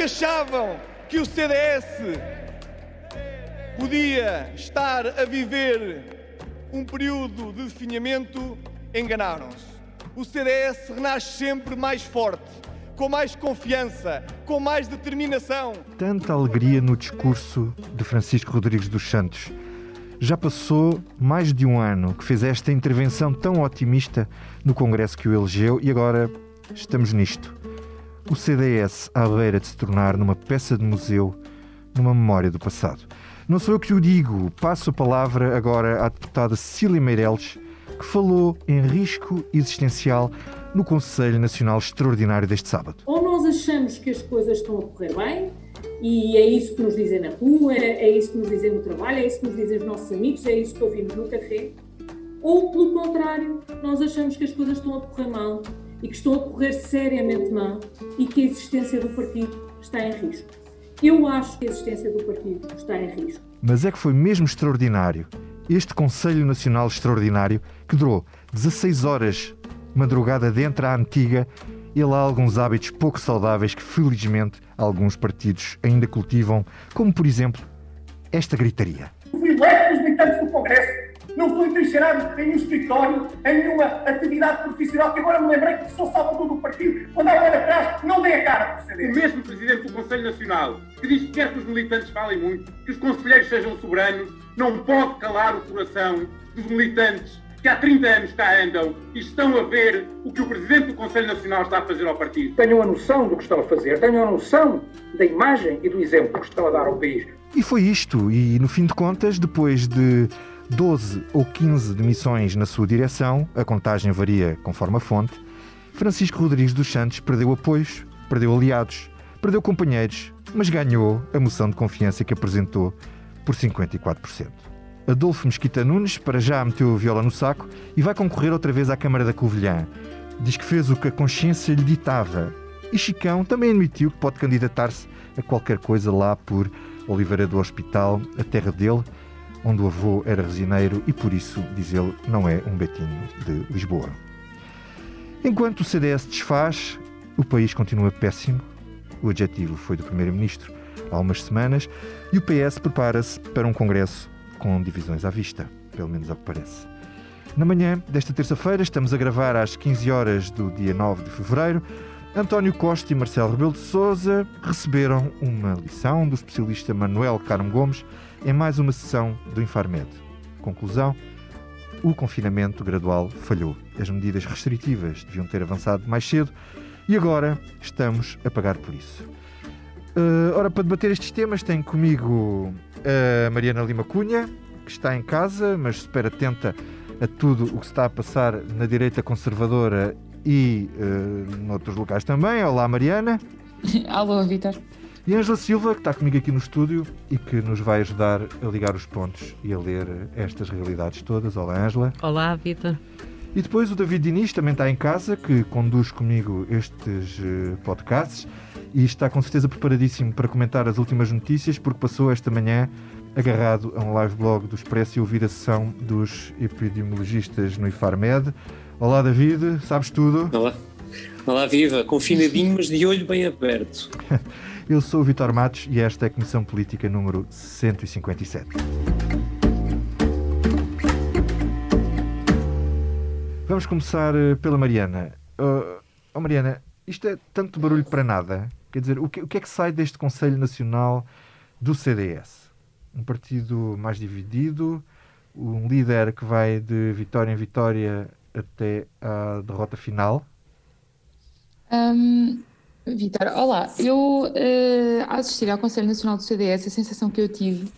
que achavam que o CDS podia estar a viver um período de definhamento, enganaram-se. O CDS renasce sempre mais forte, com mais confiança, com mais determinação. Tanta alegria no discurso de Francisco Rodrigues dos Santos. Já passou mais de um ano que fez esta intervenção tão otimista no Congresso que o elegeu e agora estamos nisto. O CDS à beira de se tornar numa peça de museu, numa memória do passado. Não sou eu que o digo, passo a palavra agora à deputada Cecília Meireles, que falou em risco existencial no Conselho Nacional Extraordinário deste sábado. Ou nós achamos que as coisas estão a correr bem, e é isso que nos dizem na rua, é isso que nos dizem no trabalho, é isso que nos dizem os nossos amigos, é isso que ouvimos no café, ou pelo contrário, nós achamos que as coisas estão a correr mal e que estão a correr seriamente mal e que a existência do partido está em risco. Eu acho que a existência do partido está em risco. Mas é que foi mesmo extraordinário este Conselho Nacional Extraordinário que durou 16 horas, madrugada dentro à antiga, e lá alguns hábitos pouco saudáveis que, felizmente, alguns partidos ainda cultivam, como, por exemplo, esta gritaria. Fui eleito dos militantes do Congresso não estou entrincheirado em nenhum escritório, em nenhuma atividade profissional, que agora me lembrei que sou salvador do partido. Quando há um ano atrás, não dei a cara por ser O mesmo Presidente do Conselho Nacional, que diz que quer que os militantes falem muito, que os conselheiros sejam soberanos, não pode calar o coração dos militantes que há 30 anos cá andam e estão a ver o que o Presidente do Conselho Nacional está a fazer ao partido. Tenham a noção do que estão a fazer, tenham a noção da imagem e do exemplo que estão a dar ao país. E foi isto, e no fim de contas, depois de 12 ou 15 demissões na sua direção, a contagem varia conforme a fonte, Francisco Rodrigues dos Santos perdeu apoios, perdeu aliados, perdeu companheiros, mas ganhou a moção de confiança que apresentou por 54%. Adolfo Mesquita Nunes, para já meteu a viola no saco e vai concorrer outra vez à Câmara da Covilhã. Diz que fez o que a consciência lhe ditava. E Chicão também admitiu que pode candidatar-se a qualquer coisa lá por Oliveira do Hospital, a terra dele, onde o avô era resineiro e por isso, diz ele, não é um betinho de Lisboa. Enquanto o CDS desfaz, o país continua péssimo. O adjetivo foi do Primeiro-Ministro há umas semanas e o PS prepara-se para um congresso com divisões à vista, pelo menos ao que parece. Na manhã desta terça-feira, estamos a gravar às 15 horas do dia 9 de fevereiro. António Costa e Marcelo Rebelo de Sousa receberam uma lição do especialista Manuel Carmo Gomes em mais uma sessão do Infarmed. Conclusão: o confinamento gradual falhou. As medidas restritivas deviam ter avançado mais cedo e agora estamos a pagar por isso. Uh, ora, para debater estes temas, tenho comigo a Mariana Lima Cunha, que está em casa, mas super atenta a tudo o que está a passar na direita conservadora e uh, noutros locais também. Olá, Mariana. Alô, Vitor. E Ângela Silva, que está comigo aqui no estúdio e que nos vai ajudar a ligar os pontos e a ler estas realidades todas. Olá, Ângela. Olá, Vitor. E depois o David Diniz também está em casa, que conduz comigo estes uh, podcasts e está com certeza preparadíssimo para comentar as últimas notícias, porque passou esta manhã agarrado a um live blog do Expresso e ouvir a sessão dos epidemiologistas no IFARMED. Olá, David, sabes tudo? Olá. Olá, viva, confinadinho, mas de olho bem aberto. Eu sou o Vitor Matos e esta é a Comissão Política número 157. Vamos começar eh, pela Mariana. Uh, oh Mariana, isto é tanto barulho para nada. Quer dizer, o que, o que é que sai deste Conselho Nacional do CDS? Um partido mais dividido, um líder que vai de vitória em vitória até à derrota final? Um, Vitor, olá. Eu, uh, a assistir ao Conselho Nacional do CDS, a sensação que eu tive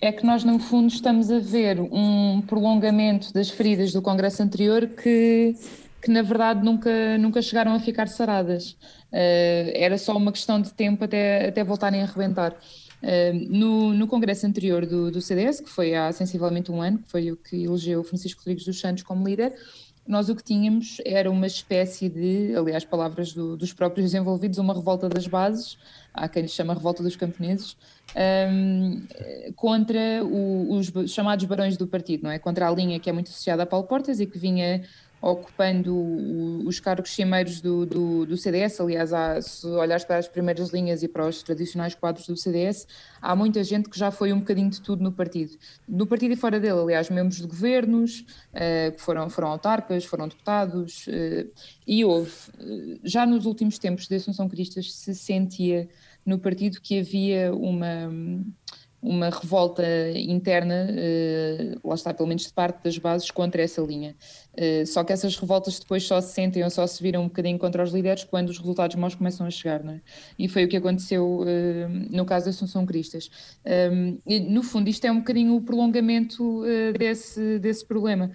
é que nós, no fundo, estamos a ver um prolongamento das feridas do Congresso anterior que, que na verdade, nunca, nunca chegaram a ficar saradas. Uh, era só uma questão de tempo até, até voltarem a arrebentar. Uh, no, no congresso anterior do, do CDS, que foi há sensivelmente um ano, que foi o que elegeu Francisco Rodrigues dos Santos como líder, nós o que tínhamos era uma espécie de, aliás, palavras do, dos próprios envolvidos, uma revolta das bases, há quem lhe chama revolta dos camponeses, um, contra o, os chamados barões do partido, não é? Contra a linha que é muito associada a Paulo Portas e que vinha ocupando os cargos cimeiros do, do, do, CDS. Aliás, há, se olhares para as primeiras linhas e para os tradicionais quadros do CDS, há muita gente que já foi um bocadinho de tudo no partido. No partido e fora dele, aliás, membros de governos, uh, que foram, foram autarcas, foram deputados, uh, e houve, uh, já nos últimos tempos da Assunção Cristas, se sentia no partido que havia uma uma revolta interna, lá está, pelo menos de parte das bases, contra essa linha. Uh, só que essas revoltas depois só se sentem ou só se viram um bocadinho contra os líderes quando os resultados maus começam a chegar, não é? E foi o que aconteceu uh, no caso da Assunção Cristas. Um, e, no fundo, isto é um bocadinho o prolongamento desse, desse problema.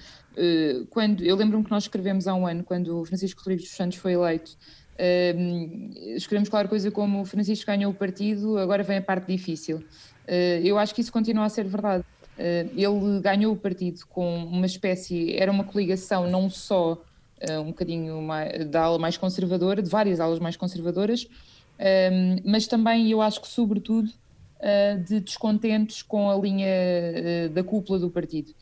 quando, eu lembro-me que nós escrevemos há um ano, quando o Francisco Rodrigues dos Santos foi eleito, Uh, escrevemos claro coisa como Francisco ganhou o partido, agora vem a parte difícil. Eh, eu acho que isso continua a ser verdade. Eh, ele ganhou o partido com uma espécie, era uma coligação não só eh, um bocadinho mais, da ala mais conservadora, de várias alas mais conservadoras, mas também eu acho que sobretudo de descontentes com a linha da cúpula do partido.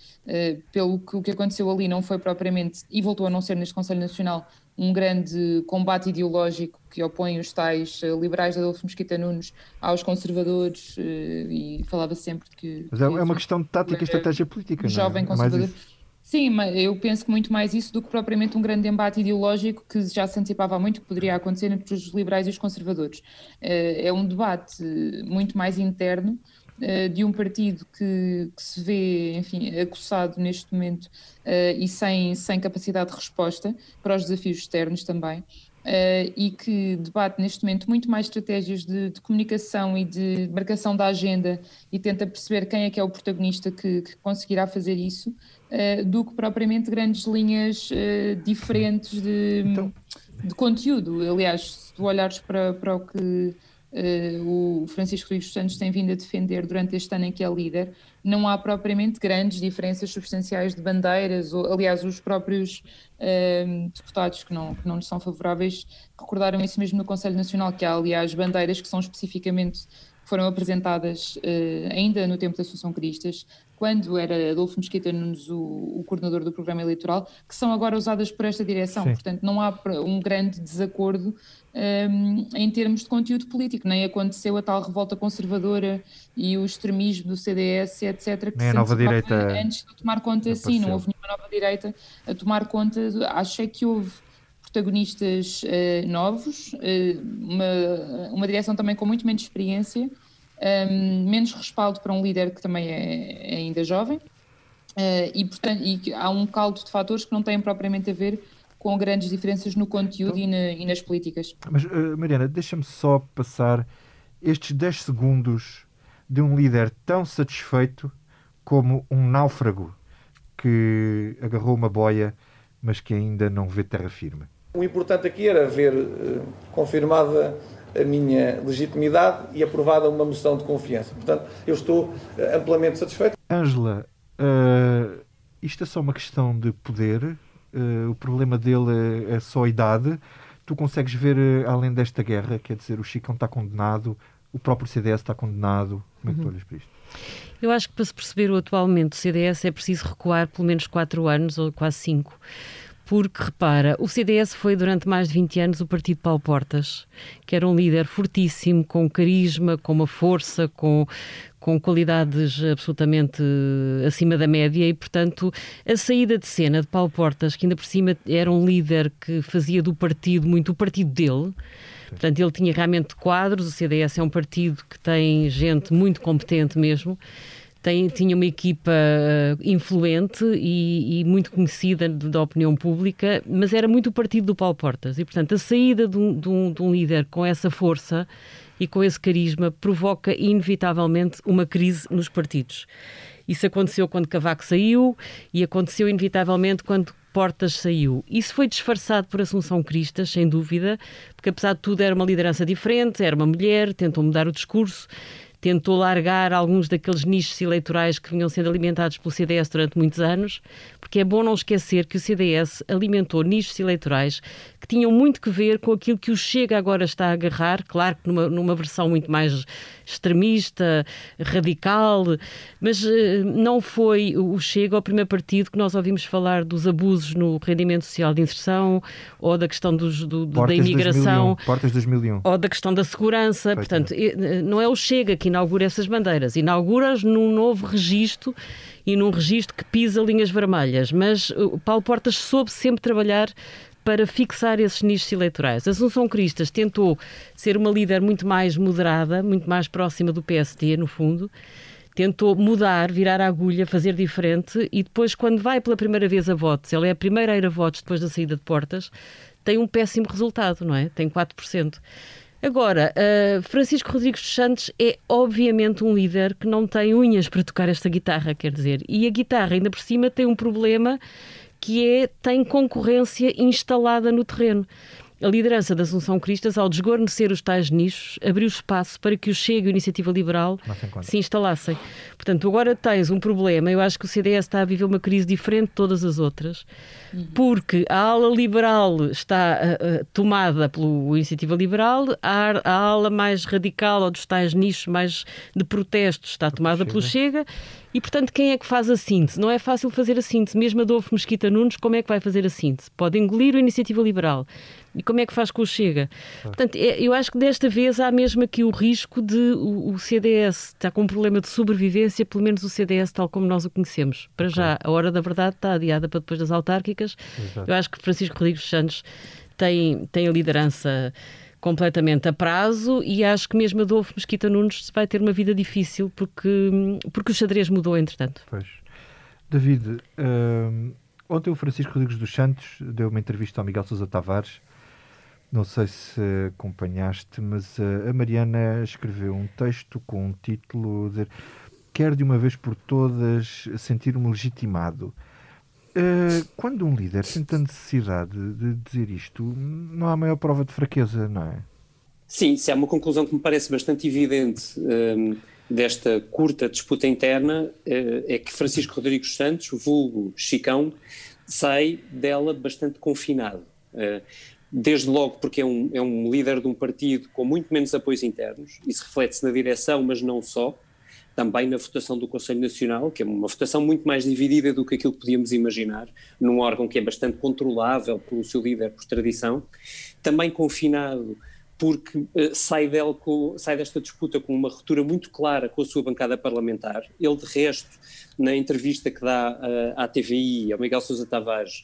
Pelo que o que aconteceu ali não foi propriamente, e voltou a não ser neste Conselho Nacional, um grande combate ideológico que opõe os tais eh, liberais de Adolfo Mesquita Nunes aos conservadores eh, e falava sempre que... Mas é, é uma questão de tática e estratégia política, jovem não é? conservador. Sim, mas eu penso que muito mais isso do que propriamente um grande embate ideológico que já se antecipava há muito que poderia acontecer entre os liberais e os conservadores. Eh, é um debate muito mais interno eh, de um partido que, que, se vê, enfim, acossado neste momento uh, e sem, sem capacidade de resposta para os desafios externos também. Uh, e que debate neste momento muito mais estratégias de, de, comunicação e de marcação da agenda e tenta perceber quem é que é o protagonista que, que conseguirá fazer isso, uh, do que propriamente grandes linhas uh, diferentes de, então... de conteúdo. Aliás, se tu olhares para, para o que o Francisco Rodrigues Santos tem vindo a defender durante este ano em que é líder, não há propriamente grandes diferenças substanciais de bandeiras, ou, aliás, os próprios uh, deputados que não, que não lhes são favoráveis recordaram isso mesmo no Conselho Nacional, que há, aliás, bandeiras que são especificamente foram apresentadas uh, ainda no tempo da Assunção Cristas, quando era Adolfo Mesquita Nunes o, o, coordenador do programa eleitoral, que são agora usadas por esta direção. Sim. Portanto, não há um grande desacordo um, em termos de conteúdo político. Nem aconteceu a tal revolta conservadora e o extremismo do CDS, etc. Que Nem a nova direita. Antes de tomar conta, sim, não houve nenhuma nova direita a tomar conta. De, acho é que houve protagonistas uh, novos, uh, uma, uma direção também com muito menos experiência, um, menos respaldo para um líder que também é, é ainda jovem. Uh, e, portanto, e há um caldo de fatores que não têm propriamente a ver com grandes diferenças no conteúdo então, e, na, e, nas políticas. Mas, Mariana, deixa-me só passar estes 10 segundos de um líder tão satisfeito como um náufrago que agarrou uma boia, mas que ainda não vê terra firme. O importante aqui era ver uh, confirmada a minha legitimidade e aprovada uma moção de confiança. Portanto, eu estou uh, amplamente satisfeito. Ângela, isto é só uma questão de poder uh, o problema dele é, é, só a idade. Tu consegues ver, uh, além desta guerra, quer dizer, o Chicão está condenado, o próprio CDS está condenado. Como é que tu uhum. olhas para isto? Eu acho que para se perceber o atualmente o CDS é preciso recuar pelo menos 4 anos ou quase 5 porque repara, o CDS foi durante mais de 20 anos o partido Paulo Portas, que era um líder fortíssimo, com carisma, com uma força, com, com qualidades absolutamente acima da média e, portanto, a saída de cena de Paulo Portas, que ainda por cima era um líder que fazia do partido muito o partido dele, portanto, ele tinha realmente quadros, o CDS é um partido que tem gente muito competente mesmo, tem, tinha uma equipa uh, influente e, e, muito conhecida da opinião pública, mas era muito o partido do Paulo Portas. E, portanto, a saída de um, de um, de um líder com essa força e com esse carisma provoca inevitavelmente uma crise nos partidos. Isso aconteceu quando Cavaco saiu e aconteceu inevitavelmente quando Portas saiu. Isso foi disfarçado por Assunção Cristas, sem dúvida, porque apesar de tudo era uma liderança diferente, era uma mulher, tentou mudar o discurso tentou largar alguns daqueles nichos eleitorais que vinham sendo alimentados pelo CDS durante muitos anos, porque é bom não esquecer que o CDS alimentou nichos eleitorais que tinham muito que ver com aquilo que o Chega agora está a agarrar, claro que numa, numa versão muito mais extremista, radical, mas uh, não foi o Chega o primeiro partido que nós ouvimos falar dos abusos no rendimento social de inserção ou da questão dos, do, da imigração. 2001, Portas 2001. Ou da questão da segurança. Portanto, não é o Chega que inaugura essas bandeiras, inaugura-as num novo registro e num registro que pisa linhas vermelhas. Mas o Paulo Portas soube sempre trabalhar para fixar esses nichos eleitorais. Assunção Cristas tentou ser uma líder muito mais moderada, muito mais próxima do PSD, no fundo. Tentou mudar, virar a agulha, fazer diferente e depois, quando vai pela primeira vez a votos, ela é a primeira a ir a votos depois da saída de portas, tem um péssimo resultado, não é? Tem 4%. Agora, uh, Francisco Rodrigues dos Santos é obviamente um líder que não tem unhas para tocar esta guitarra, quer dizer, e a guitarra ainda por cima tem um problema que é tem concorrência instalada no terreno. A liderança da Assunção Cristas, ao desguarnecer os tais nichos, abriu espaço para que o Chega e a Iniciativa Liberal se instalassem. Portanto, agora tens um problema. Eu acho que o CDS está a viver uma crise diferente de todas as outras, uhum. porque a ala liberal está uh, tomada pela Iniciativa Liberal, a, a, ala mais radical, ou dos tais nichos mais de protestos, está tomada pelo Chega e, portanto, quem é que faz a síntese? Não é fácil fazer a síntese. Mesmo Adolfo Mesquita Nunes, como é que vai fazer a síntese? Pode engolir a iniciativa liberal. E como é que faz com o Chega? Portanto, é, eu acho que desta vez há mesmo aqui o risco de o, CDS estar com um problema de sobrevivência, pelo menos o CDS tal como nós o conhecemos. Para já, a hora da verdade está adiada para depois das autárquicas. Exato. Eu acho que Francisco Rodrigues Santos tem, tem a liderança completamente a prazo e acho que mesmo Adolfo Mesquita Nunes vai ter uma vida difícil porque, porque o xadrez mudou entretanto. Pois. David, uh, ontem o Francisco Rodrigues dos Santos deu uma entrevista ao Miguel Sousa Tavares. Não sei se acompanhaste, mas uh, a Mariana escreveu um texto com um título dizer quer de uma vez por todas sentir-me legitimado. Uh, quando um líder sente a necessidade de dizer isto, não há maior prova de fraqueza, não é? Sim, isso é uma conclusão que me parece bastante evidente um, ehm, desta curta disputa interna, uh, é que Francisco Rodrigues Santos, vulgo Chicão, sai dela bastante confinado. Uh, desde logo porque é um, é um líder de um partido com muito menos apoios internos, isso reflete-se na direção, mas não só também na votação do Conselho Nacional, que é uma votação muito mais dividida do que aquilo que podíamos imaginar, num órgão que é bastante controlável pelo seu líder por tradição, também confinado porque uh, sai, dele com, sai desta disputa com uma ruptura muito clara com a sua bancada parlamentar. Ele, de resto, na entrevista que dá uh, à TVI, ao Miguel Sousa Tavares,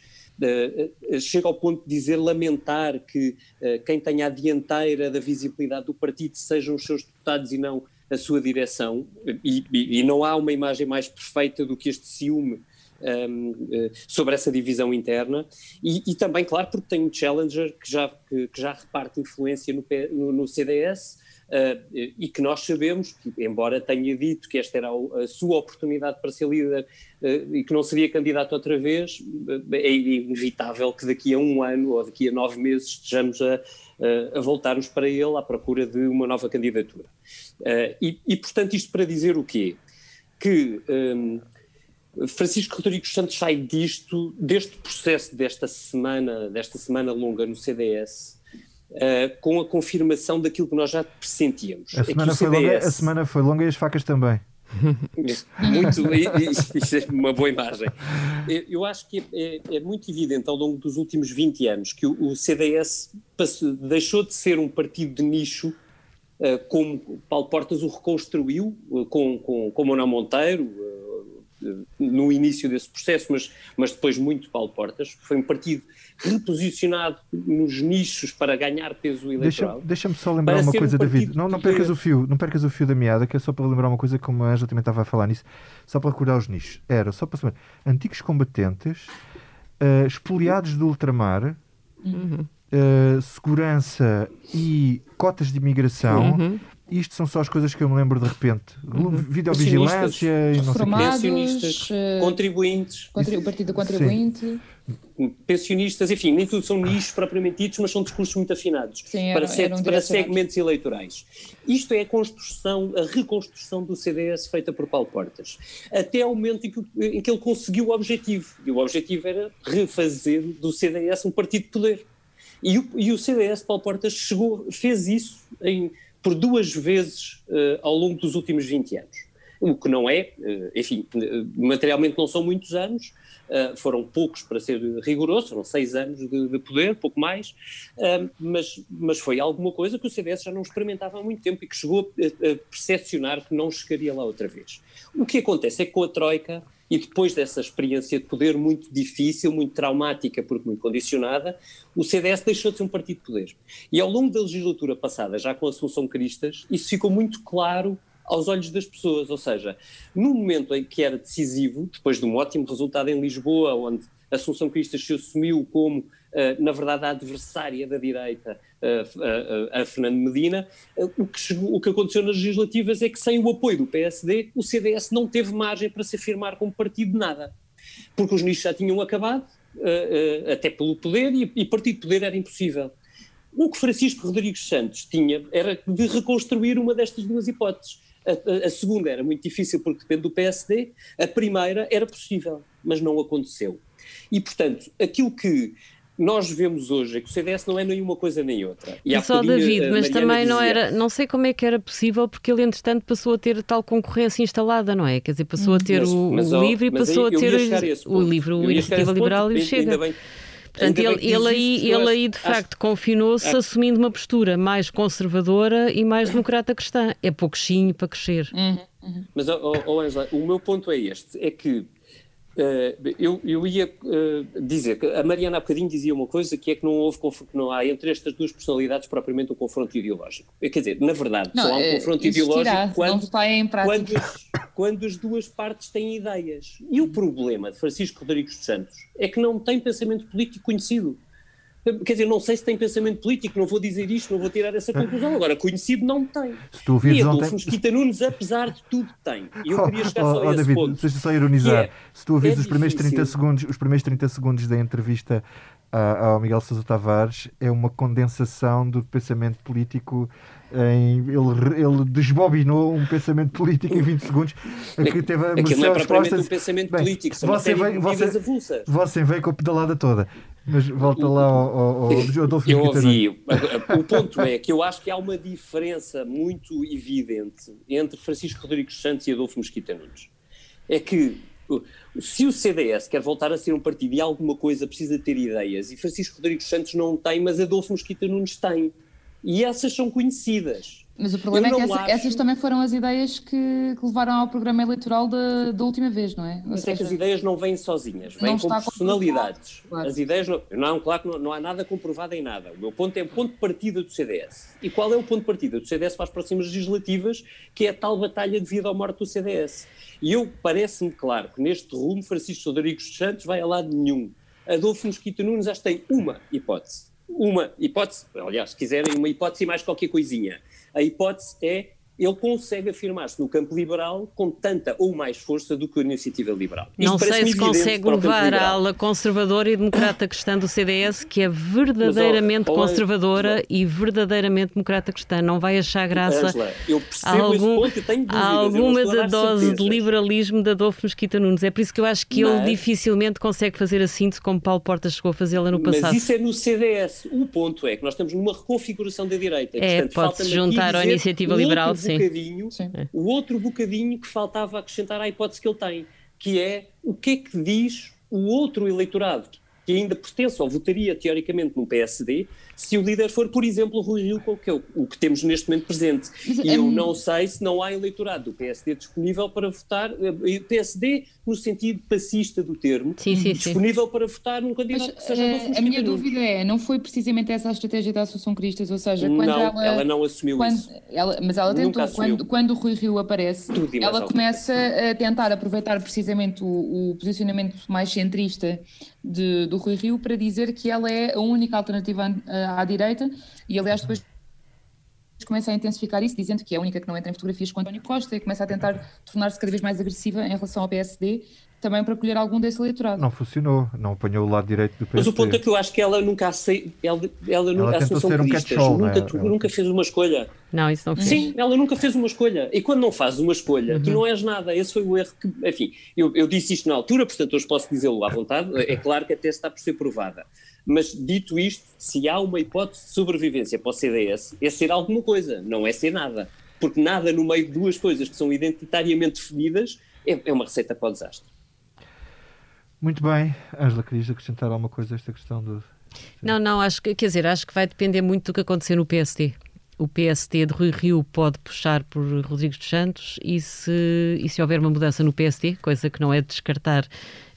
chega ao ponto de dizer, lamentar que uh, quem tenha a dianteira da visibilidade do partido sejam os seus deputados e não a sua direção, e, e, e não há uma imagem mais perfeita do que este ciúme um, eh, sobre essa divisão interna. E, e, também, claro, porque tem um challenger que já, que, que já reparte influência no, no, no CDS e que nós sabemos, que, embora tenha dito que esta era a, sua oportunidade para ser líder uh, e que não seria candidato outra vez, uh, é inevitável que daqui a um ano ou daqui a nove meses estejamos a, a voltarmos para ele à procura de uma nova candidatura. E, e, portanto, isto para dizer o quê? Que um, Francisco Rodrigues Santos sai disto, deste processo desta semana, desta semana longa no CDS, Uh, com a confirmação daquilo que nós já pressentíamos. A semana, é CDS... foi longa, a semana foi longa e as facas também. Muito, isso é uma boa imagem. Eu acho que é, é, muito evidente ao longo dos últimos 20 anos que o, o CDS passou, deixou de ser um partido de nicho, uh, como Paulo Portas o reconstruiu, uh, com, com, com Manuel Monteiro, no início desse processo, mas, mas depois muito Paulo Portas. Foi um partido reposicionado nos nichos para ganhar peso eleitoral. Deixa-me deixa só lembrar uma coisa, um David. Não, não percas o fio, não percas o fio da meada, que é só para lembrar uma coisa, como a Ângela também estava a falar nisso, só para recordar os nichos. Era só para saber, antigos combatentes, uh, expoliados do ultramar, uhum. uh, segurança e cotas de imigração. Uhum isto são só as coisas que eu me lembro de repente. Uhum. Videovigilância e não sei. Pensionistas, contribuintes. O Partido Contribuinte. Sim pensionistas, enfim, nem tudo são nichos propriamente ditos, mas são discursos muito afinados Sim, para, set, para segmentos eleitorais. Isto é a construção, a reconstrução do CDS feita por Paulo Portas, até ao momento em que, em que ele conseguiu o objetivo, e o objetivo era refazer do CDS um partido de poder. E o, e o CDS, Paulo Portas, chegou, fez isso em, por duas vezes uh, ao longo dos últimos 20 anos. O que não é, uh, enfim, materialmente não são muitos anos, Uh, foram poucos, para ser rigoroso, foram seis anos de, de poder, pouco mais, uh, mas, mas foi alguma coisa que o CDS já não experimentava há muito tempo e que chegou a, a percepcionar que não chegaria lá outra vez. O que acontece é que com a Troika, e depois dessa experiência de poder muito difícil, muito traumática, porque muito condicionada, o CDS deixou de ser um partido de poder. E ao longo da legislatura passada, já com a Assunção Cristas, isso ficou muito claro aos olhos das pessoas. Ou seja, no momento em que era decisivo, depois de um ótimo resultado em Lisboa, onde Assunção Cristas se assumiu como, uh, na verdade, a adversária da direita, a Fernando Medina, o que, chegou, o, que aconteceu nas legislativas é que, sem o apoio do PSD, o CDS não teve margem para se afirmar como partido de nada. Porque os nichos já tinham acabado, até pelo poder, e, partido de poder era impossível. O que Francisco Rodrigues Santos tinha era de reconstruir uma destas duas hipóteses a, a, segunda era muito difícil porque depende do PSD, a primeira era possível, mas não aconteceu. E, portanto, aquilo que nós vemos hoje é que o CDS não é nenhuma coisa nem outra. E, e só David, mas também não dizia... era, não sei como é que era possível, porque ele entretanto passou a ter tal concorrência instalada, não é? Quer dizer, passou a ter mas, o, mas, o livro e passou a ter o, livro, o Iniciativa Liberal e o Chega. Bem, Portanto, ele, ele, aí, ele aí de facto acho... confinou-se acho... assumindo uma postura mais conservadora e mais democrata cristã. É pouquinho para crescer. Uhum, uhum. Mas, oh, oh, Angela, o meu ponto é este: é que eu, eu, ia uh, dizer que a Mariana há bocadinho dizia uma coisa que é que não houve que não há entre estas duas personalidades propriamente um confronto ideológico. Quer dizer, na verdade, não, só há um confronto ideológico quando, quando, quando, as duas partes têm ideias. E o problema de Francisco Rodrigues dos Santos é que não tem pensamento político conhecido. Quer dizer, não sei se tem pensamento político, não vou dizer isto, não vou tirar essa conclusão. Agora, conhecido não tem. Se tu e Adolfo ontem... Mesquita Nunes, apesar de tudo, tem. E eu queria chegar oh, só oh, a esse David, ponto. Deixa só ironizar. É, se tu ouvires é os, primeiros 30 segundos, os primeiros 30 segundos da entrevista ao Miguel Sousa Tavares, é uma condensação do pensamento político em, ele, ele desbobinou um pensamento político em 20 segundos que teve a Aquilo não é propriamente um pensamento Bem, político, são você vem, você, avulsas. Você veio com a pedalada toda. Mas volta lá ao, ao, ao Adolfo Eu ouvi. O ponto é que eu acho que há uma diferença muito evidente entre Francisco Rodrigues Santos e Adolfo Mesquita Nunes. É que se o CDS quer voltar a ser um partido e alguma coisa precisa ter ideias, e Francisco Rodrigues Santos não tem, mas Adolfo Mesquita Nunes tem. E essas são conhecidas. Mas o problema é que essa, acho... essas também foram as ideias que, que levaram ao programa eleitoral da, da última vez, não é? Mas seja, é que as ideias não vêm sozinhas, vêm com personalidades. Claro. As ideias não, não claro que não, não, há nada comprovado em nada. O meu ponto é o ponto de partida do CDS. E qual é o ponto de partida do CDS para as próximas legislativas, que é a tal batalha de vida ou morte do CDS? E eu parece-me claro que neste rumo Francisco Rodrigues dos Santos vai a lado nenhum. Adolfo Mosquito Nunes acho que tem uma hipótese. Uma hipótese, aliás, se quiserem uma hipótese e mais qualquer coisinha. A hipótese é ele consegue afirmar-se no campo liberal com tanta ou mais força do que a iniciativa liberal. Isto não sei se consegue levar a ala conservadora e democrata cristã do CDS, que é verdadeiramente Mas, conservadora e verdadeiramente democrata cristã. Não vai achar graça Angela, eu percebo algum, há alguma da dose certezas. de liberalismo da Adolfo Mesquita Nunes. É por isso que eu acho que Mas, ele dificilmente consegue fazer a síntese como Paulo Portas chegou a fazê-la no passado. Mas isso é no CDS. O ponto é que nós estamos numa reconfiguração da direita. É, pode-se juntar à iniciativa liberal, sim bocadinho, Sim. o outro bocadinho que faltava acrescentar à hipótese que ele tem, que é o que é que diz o outro eleitorado, que ainda pertence ou votaria teoricamente no PSD, se o líder for, por exemplo, o Rui Rio, que é o, o que temos neste momento presente. E eu um... não sei se não há eleitorado do PSD disponível para votar, eh, PSD no sentido passista do termo, sim, sim, disponível sim. para votar num candidato Mas, que seja uh, A minha dúvida é, não foi precisamente essa a estratégia da Associação Cristas, ou seja, quando não, ela... ela não assumiu quando, isso. Ela, mas ela tentou, quando, quando o Rui Rio aparece, ela começa a tentar aproveitar precisamente o, o posicionamento mais centrista de, do Rui Rio para dizer que ela é a única alternativa à, à direita. E aliás depois começa a intensificar isso, dizendo que é a única que não entra em fotografias com António Costa e começa a tentar tornar-se cada vez mais agressiva em relação ao PSD, também para colher algum desse eleitorado. Não funcionou, não apanhou o lado direito do PSD. Mas o ponto é que eu acho que ela nunca aceita, ela, ela nunca ela ser um nunca, é? ela... nunca fez uma escolha. Não, isso não fez. Sim, ela nunca fez uma escolha. E quando não fazes uma escolha, uhum. tu não és nada. Esse foi o erro que, enfim, eu, eu disse isto na altura, portanto hoje posso dizê-lo à vontade. É claro que até está por ser provada. Mas dito isto, se há uma hipótese de sobrevivência para o CDS, é ser alguma coisa, não é ser nada. Porque nada no meio de duas coisas que são identitariamente definidas é, é uma receita para o desastre. Muito bem. Ângela, querias acrescentar alguma coisa a esta questão do. Não, não, acho que, quer dizer, acho que vai depender muito do que acontecer no PST. O PST de Rui Rio pode puxar por Rodrigues dos Santos e se, e se houver uma mudança no PST, coisa que não é de descartar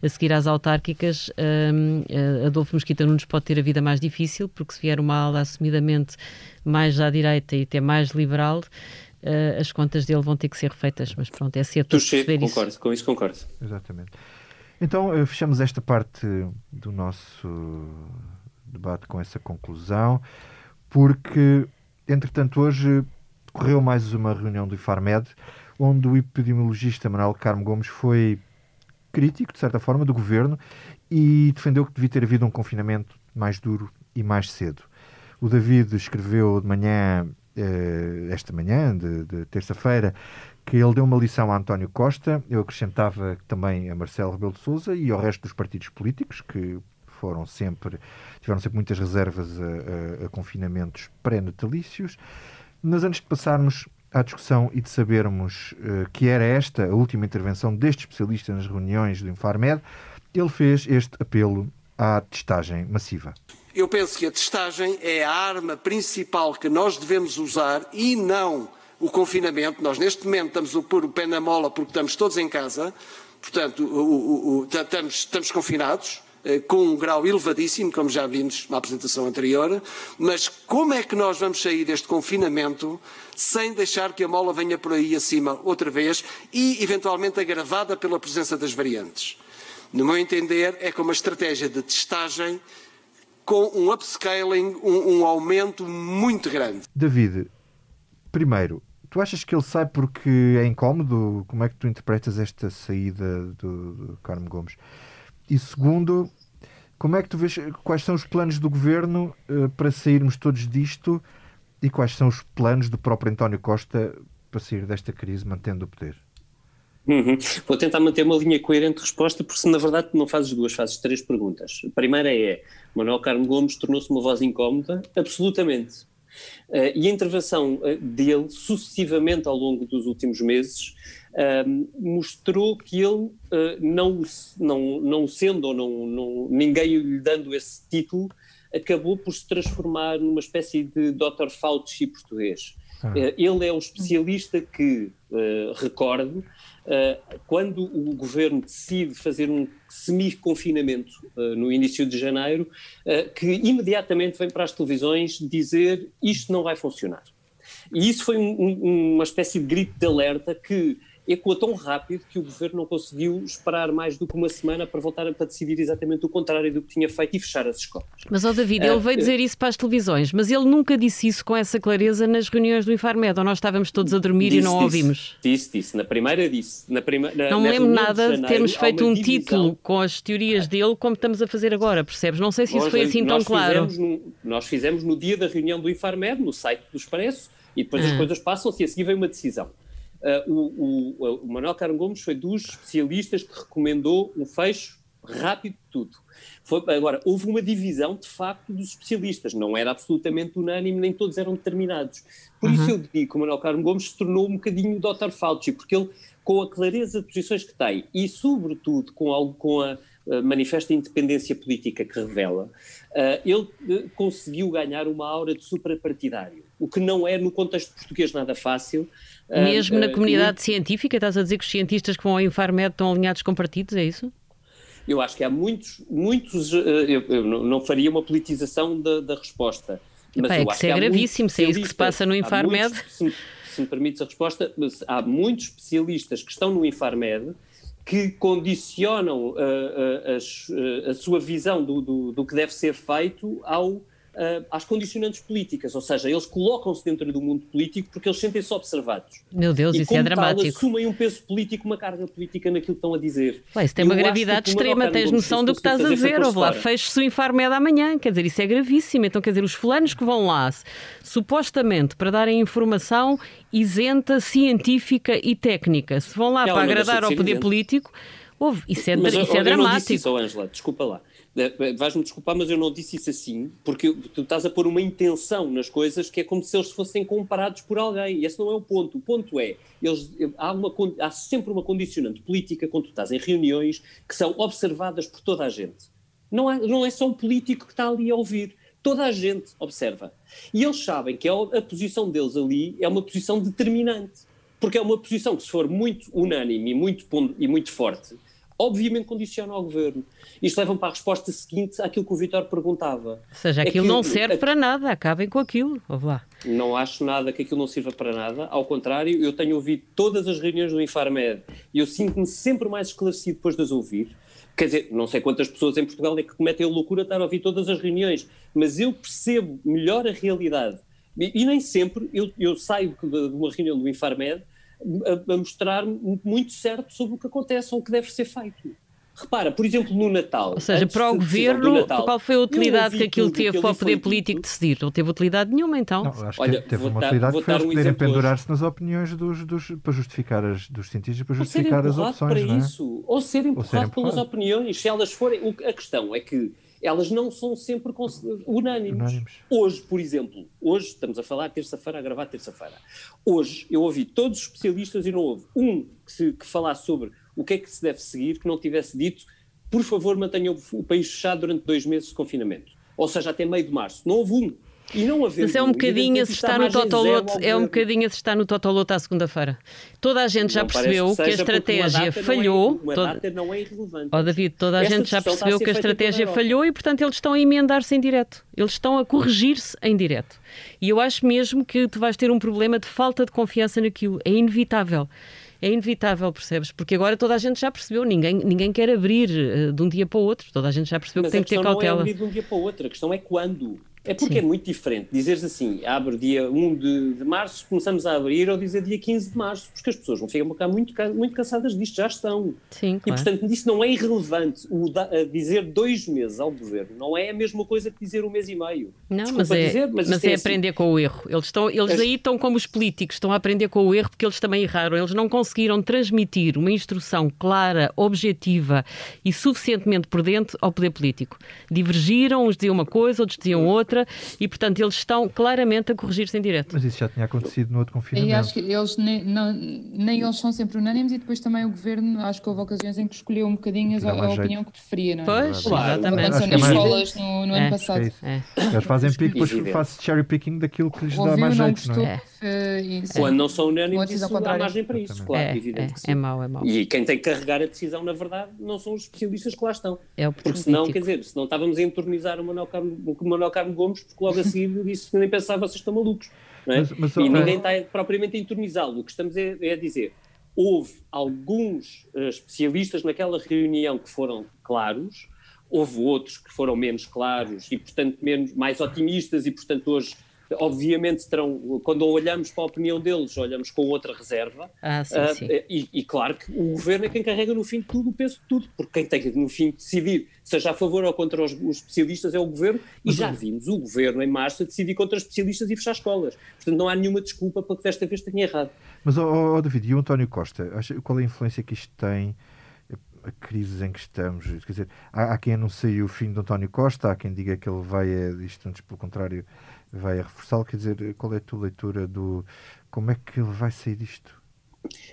a seguir às autárquicas, um, uh, Adolfo Mosquita Nunes pode ter a vida mais difícil, porque se vier uma ala assumidamente mais à direita e até mais liberal, uh, as contas dele vão ter que ser refeitas. Mas pronto, é cedo para perceber concordo, isso. Com isso concordo. Exatamente. Então, eh, fechamos esta parte do nosso debate com essa conclusão, porque, entretanto, hoje decorreu mais uma reunião do IFARMED, onde o epidemiologista Manuel Carmo Gomes foi crítico, de certa forma, do governo e defendeu que devia ter havido um confinamento mais duro e mais cedo. O David escreveu de manhã, eh, esta manhã, de, de terça-feira, que ele deu uma lição a António Costa, eu acrescentava também a Marcelo Rebelo de Sousa e ao resto dos partidos políticos, que foram sempre, tiveram sempre muitas reservas a, a, a confinamentos pré-natalícios. Mas antes de passarmos à discussão e de sabermos uh, que era esta a última intervenção deste especialista nas reuniões do Infarmed, ele fez este apelo à testagem massiva. Eu penso que a testagem é a arma principal que nós devemos usar e não o confinamento. Nós, neste momento, estamos a pôr o pé na mola porque estamos todos em casa, portanto, o, o, o, estamos, estamos confinados eh, com um grau elevadíssimo, como já vimos na apresentação anterior, mas como é que nós vamos sair deste confinamento sem deixar que a mola venha por aí acima outra vez e, eventualmente, agravada pela presença das variantes? No meu entender, é com uma estratégia de testagem com um upscaling, um, um aumento muito grande. David, primeiro, tu achas que ele sai porque é incómodo? Como é que tu interpretas esta saída do, do Carmo Gomes? E segundo, como é que tu vês quais são os planos do governo uh, para sairmos todos disto e quais são os planos do próprio António Costa para sair desta crise mantendo o poder? Uhum. Vou tentar manter uma linha coerente de resposta, porque se na verdade não fazes duas, fazes três perguntas. A primeira é: Manuel Carmo Gomes tornou-se uma voz incómoda? Absolutamente. Uh, e a intervenção uh, dele, sucessivamente ao longo dos últimos meses, uh, mostrou que ele, não, não, não sendo ou não, não, ninguém lhe dando esse título, acabou por se transformar numa espécie de Dr. Fauci português. Ah. Ele é o especialista que, recordo, quando o governo decide fazer um semi-confinamento uh, no início de janeiro, uh, que imediatamente vem para as televisões dizer isto não vai funcionar. E isso foi um, um, uma espécie de grito de alerta que ecoou tão rápido que o governo não conseguiu esperar mais do que uma semana para voltar a, para decidir exatamente o contrário do que tinha feito e fechar as escolas. Mas, ó David, ele veio ah, dizer isso para as televisões, mas ele nunca disse isso com essa clareza nas reuniões do Infarmed, ou nós estávamos todos a dormir disse, e não disse, ouvimos? Disse, disse. Na primeira disse. Na prima, na, não me lembro nada de, janeiro, termos feito um divisão. título com as teorias dele como estamos a fazer agora, percebes? Não sei se isso foi assim tão claro. No, nós fizemos no dia da reunião do Infarmed, no site do Expresso, e depois ah. as coisas passam-se e a seguir vem uma decisão. Uh, o, o, o, Manuel Carmo Gomes foi dos especialistas que recomendou um fecho rápido de tudo. Foi, agora, houve uma divisão, de facto, dos especialistas. Não era absolutamente unânime, nem todos eram determinados. Por uhum. isso eu digo que o Manuel Carmo Gomes se tornou um bocadinho o Dr. Fauci, porque ele, com a clareza de posições que tem e, sobretudo, com, algo, com a, a manifesta independência política que revela, uh, ele uh, conseguiu ganhar uma aura de suprapartidário, o que não é, no contexto português, nada fácil, mesmo uh, na comunidade científica, estás a dizer que os cientistas que vão ao Infarmed estão alinhados com partidos, é isso? Eu acho que há muitos, muitos. Eu, eu não faria uma politização da, da resposta. Mas Epá, é que isso é gravíssimo, se é isso que se passa no Infarmed. Muitos, se, se me permites a resposta, há muitos especialistas que estão no Infarmed que condicionam uh, uh, a, a, sua visão do, do, do, que deve ser feito ao uh, às condicionantes políticas, ou seja, eles colocam-se dentro do mundo político porque eles sentem-se observados. Meu Deus, e isso é dramático. Tal, assumem um peso político, uma carga política naquilo que estão a dizer. Ué, isso tem uma gravidade extrema, tens noção do que estás a dizer, ou lá, feche-se o Infarmed amanhã, quer dizer, isso é gravíssimo. Então, quer dizer, os fulanos que vão lá, supostamente para darem informação isenta, científica e técnica, se vão lá para agradar ao poder político, ouve, isso é, Mas, isso é dramático. Não disse isso, Angela, desculpa lá. Eh, vais-me desculpar, mas eu não disse isso assim, porque tu estás a pôr uma intenção nas coisas que é como se eles fossem comparados por alguém, e esse não é o ponto. O ponto é, eles, há, uma, há sempre uma condicionante política quando tu estás em reuniões que são observadas por toda a gente. Não, há, não é só um político que está ali a ouvir, toda a gente observa. E eles sabem que a, a posição deles ali é uma posição determinante, porque é uma posição que se for muito unânime e muito, e muito forte, obviamente condiciona ao governo. Isto leva para a resposta seguinte àquilo que o Vitor perguntava. Ou seja, aquilo é que, não serve para nada, acabem com aquilo. lá. Não acho nada que aquilo não sirva para nada, ao contrário, eu tenho ouvido todas as reuniões do Infarmed e eu sinto-me sempre mais esclarecido depois de as ouvir. Quer dizer, não sei quantas pessoas em Portugal é que cometem a loucura de estar a ouvir todas as reuniões, mas eu percebo melhor a realidade. E, e nem sempre eu, eu saio de uma reunião do Infarmed a, a mostrar muito certo sobre o que acontece ou o que deve ser feito. Repara, por exemplo, no Natal. Ou seja, para o governo, Natal, qual foi a utilidade que aquilo teve que para o poder político decidir? Não teve utilidade nenhuma, então. Não, acho Olha, que teve uma utilidade que foi um poderem pendurar-se nas opiniões dos, dos, para justificar as, dos cientistas para justificar as opções. Para não é? isso, ou ser empurrado pelas opiniões. Se elas forem. A questão é que elas não são sempre unânimes. unânimes. Hoje, por exemplo, hoje estamos a falar terça-feira, a gravar terça-feira. Hoje eu ouvi todos os especialistas e não houve um que, se, que falasse sobre o que é que se deve seguir que não tivesse dito por favor mantenha o país fechado durante dois meses de confinamento. Ou seja, até meio de março. Não houve um. E não haver Mas é um bocadinho se está no Totoloto, é um bocadinho se está no Totoloto à segunda-feira. Toda a gente já percebeu que, que, a estratégia falhou. Não é, toda... não é irrelevante. Oh, David, toda a Esta gente já percebeu que a estratégia falhou e, portanto, eles estão a emendar-se em direto. Eles estão a corrigir-se em direto. E eu acho mesmo que tu vais ter um problema de falta de confiança naquilo. É inevitável é inevitável, percebes? Porque agora toda a gente já percebeu, ninguém, ninguém quer abrir uh, de um dia para o outro, toda a gente já percebeu Mas que tem que ter cautela. Não é abrir de um dia para o outro, a questão é quando. É porque Sim. é muito diferente dizeres assim, abre dia 1 de, de, março, começamos a abrir, ou dizer dia 15 de março, porque as pessoas vão ficar muito, muito cansadas disto, já estão. Sim, claro. E portanto, isso não é irrelevante. O da, dizer dois meses ao governo não é a mesma coisa que dizer um mês e meio. Não, Desculpa mas é, dizer, mas, mas é, é assim. aprender com o erro. Eles, estão, eles As... aí estão como os políticos, estão a aprender com o erro porque eles também erraram. Eles não conseguiram transmitir uma instrução clara, objetiva e suficientemente prudente ao poder político. Divergiram, uns diziam uma coisa, outros diziam outra, e portanto eles estão claramente a corrigir-se em direto. Mas isso já tinha acontecido no outro confinamento. E acho que eles nem, não, nem eles são sempre unânimes e depois também o governo, acho que houve ocasiões em que escolheu um bocadinho a, a opinião que preferia, não é? Pois, claro, exatamente. Aconteceu nas é escolas no, no é, ano passado. É Eles fazem pico, depois fazem cherry picking daquilo que lhes dá mais jeito, não, não é? Uh, Quando não são unânimes, isso dá margem para isso, claro, é, evidente que sim. É mau, é mau. E quem tem que carregar a decisão, na verdade, não são os especialistas que lá estão. É o porque senão, quer dizer, senão estávamos a entornizar o Manuel Carmo, o Manuel Carmo Gomes, porque logo a seguir disse nem pensar, vocês estão malucos. É? Mas, mas, e ninguém está propriamente a entornizá-lo. O que estamos é, é a dizer, houve alguns uh, especialistas naquela reunião que foram claros, houve outros que foram menos claros e, portanto, menos, mais otimistas e, portanto, hoje obviamente terão, quando olhamos para a opinião deles, olhamos com outra reserva. Ah, sim, uh, sim. E, e, claro que o governo é quem carrega no fim de tudo o peso de tudo, porque quem tem que no fim decidir, seja a favor ou contra os, os especialistas, é o governo, e já vimos o governo em março a decidir contra os especialistas e fechar escolas. Portanto, não há nenhuma desculpa para que desta vez tenha errado. Mas, oh, oh, David, e o António Costa, qual é a influência que isto tem? a crise em que estamos. Quer dizer, há, há, quem anuncie o fim de António Costa, há quem diga que ele vai, isto antes pelo contrário, vai a reforçá-lo. Quer dizer, qual é a tua leitura do como é que ele vai sair disto?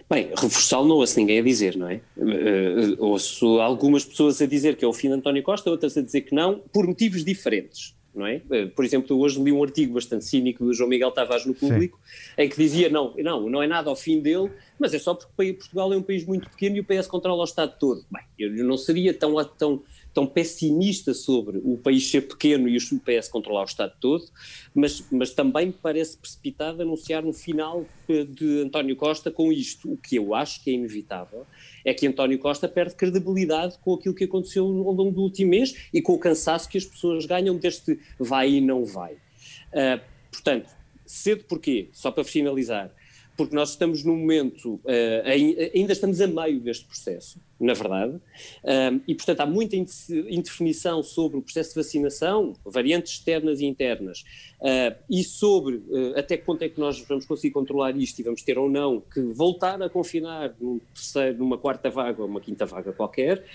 Bem, reforçá-lo não ouço ninguém a dizer, não é? Uh, ouço algumas pessoas a dizer que é o fim de António Costa, outras a dizer que não, por motivos diferentes. Não é? Uh, por exemplo, hoje li um artigo bastante cínico do João Miguel Tavares no Público, Sim. em que dizia, não, não, não é nada ao fim dele, mas é só porque Portugal é um país muito pequeno e o PS controla o Estado todo. Bem, eu não seria tão, tão tão pessimista sobre o país ser pequeno e o PS controlar o Estado todo, mas, mas também parece precipitado anunciar um final de António Costa com isto. O que eu acho que é inevitável é que António Costa perde credibilidade com aquilo que aconteceu ao longo do último mês e com o cansaço que as pessoas ganham deste vai e não vai. Uh, portanto, cedo porquê? Só para finalizar porque nós estamos num momento, uh, ainda estamos a meio deste processo, na verdade, uh, e portanto há muita indefinição sobre o processo de vacinação, variantes externas e internas, uh, e sobre até que ponto é que nós vamos conseguir controlar isto e vamos ter ou não que voltar a confinar num terceiro, numa quarta vaga ou uma quinta vaga qualquer,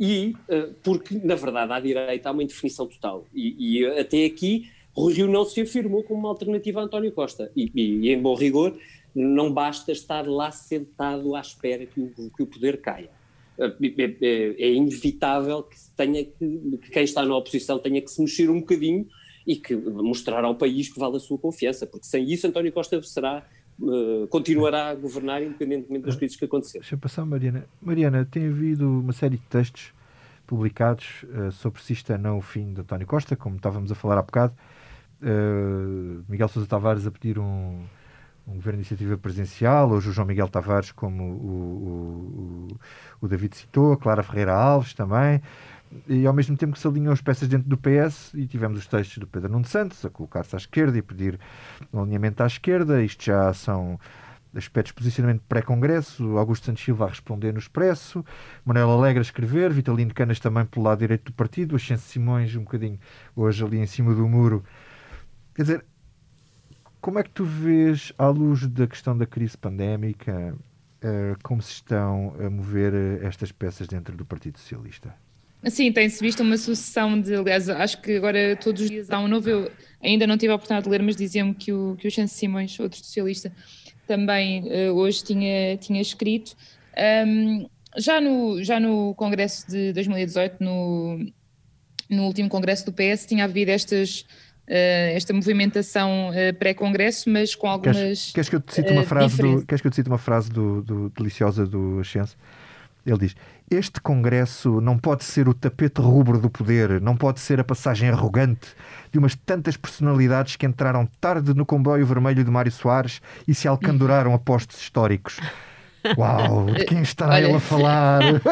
e porque na verdade à direita há uma indefinição total, e, e até aqui Rui Rio não se afirmou como uma alternativa a António Costa. E, e, em bom rigor, não basta estar lá sentado à espera que o, que o poder caia. É, é, inevitável que, tenha que, que quem está na oposição tenha que se mexer um bocadinho e que mostrar ao país que vale a sua confiança, porque sem isso António Costa será continuará a governar independentemente das crises que acontecerem. Deixa passar, Mariana. Mariana, tem havido uma série de textos publicados uh, sobre se isto é não o fim de António Costa, como estávamos a falar há bocado, uh, Miguel Sousa Tavares a pedir um, um governo de iniciativa presidencial, hoje o João Miguel Tavares, como o, o, o, David citou, Clara Ferreira Alves também, e ao mesmo tempo que se alinham as peças dentro do PS, e tivemos os textos do Pedro Nuno Santos a colocar-se à esquerda e pedir um alinhamento à esquerda, isto já são aspectos de posicionamento pré-congresso, Augusto Santos Silva a responder no Expresso, Manuel Alegre a escrever, Vitalino Canas também pelo lado direito do partido, Ascenso Simões um bocadinho hoje ali em cima do muro Quer dizer, como é que tu vês, à luz da questão da crise pandémica, uh, como se estão a mover eh, estas peças dentro do Partido Socialista? Sim, tem-se visto uma sucessão de, aliás, acho que agora todos os dias há um novo, eu ainda não tive a oportunidade de ler, mas diziam-me que o, que o Chance Simões, outro socialista, também uh, hoje tinha, tinha escrito. Um, já, no, já no Congresso de 2018, no, no último Congresso do PS, tinha havido estas esta movimentação uh, pré-congresso, mas com algumas. Queres, queres, que eu te cite uma uh, frase do, queres que eu te cite uma frase do, do deliciosa do Ascenso? Ele diz: Este congresso não pode ser o tapete rubro do poder, não pode ser a passagem arrogante de umas tantas personalidades que entraram tarde no comboio vermelho de Mário Soares e se alcanduraram a postos históricos. Uau, de quem estará Olha... ele a falar?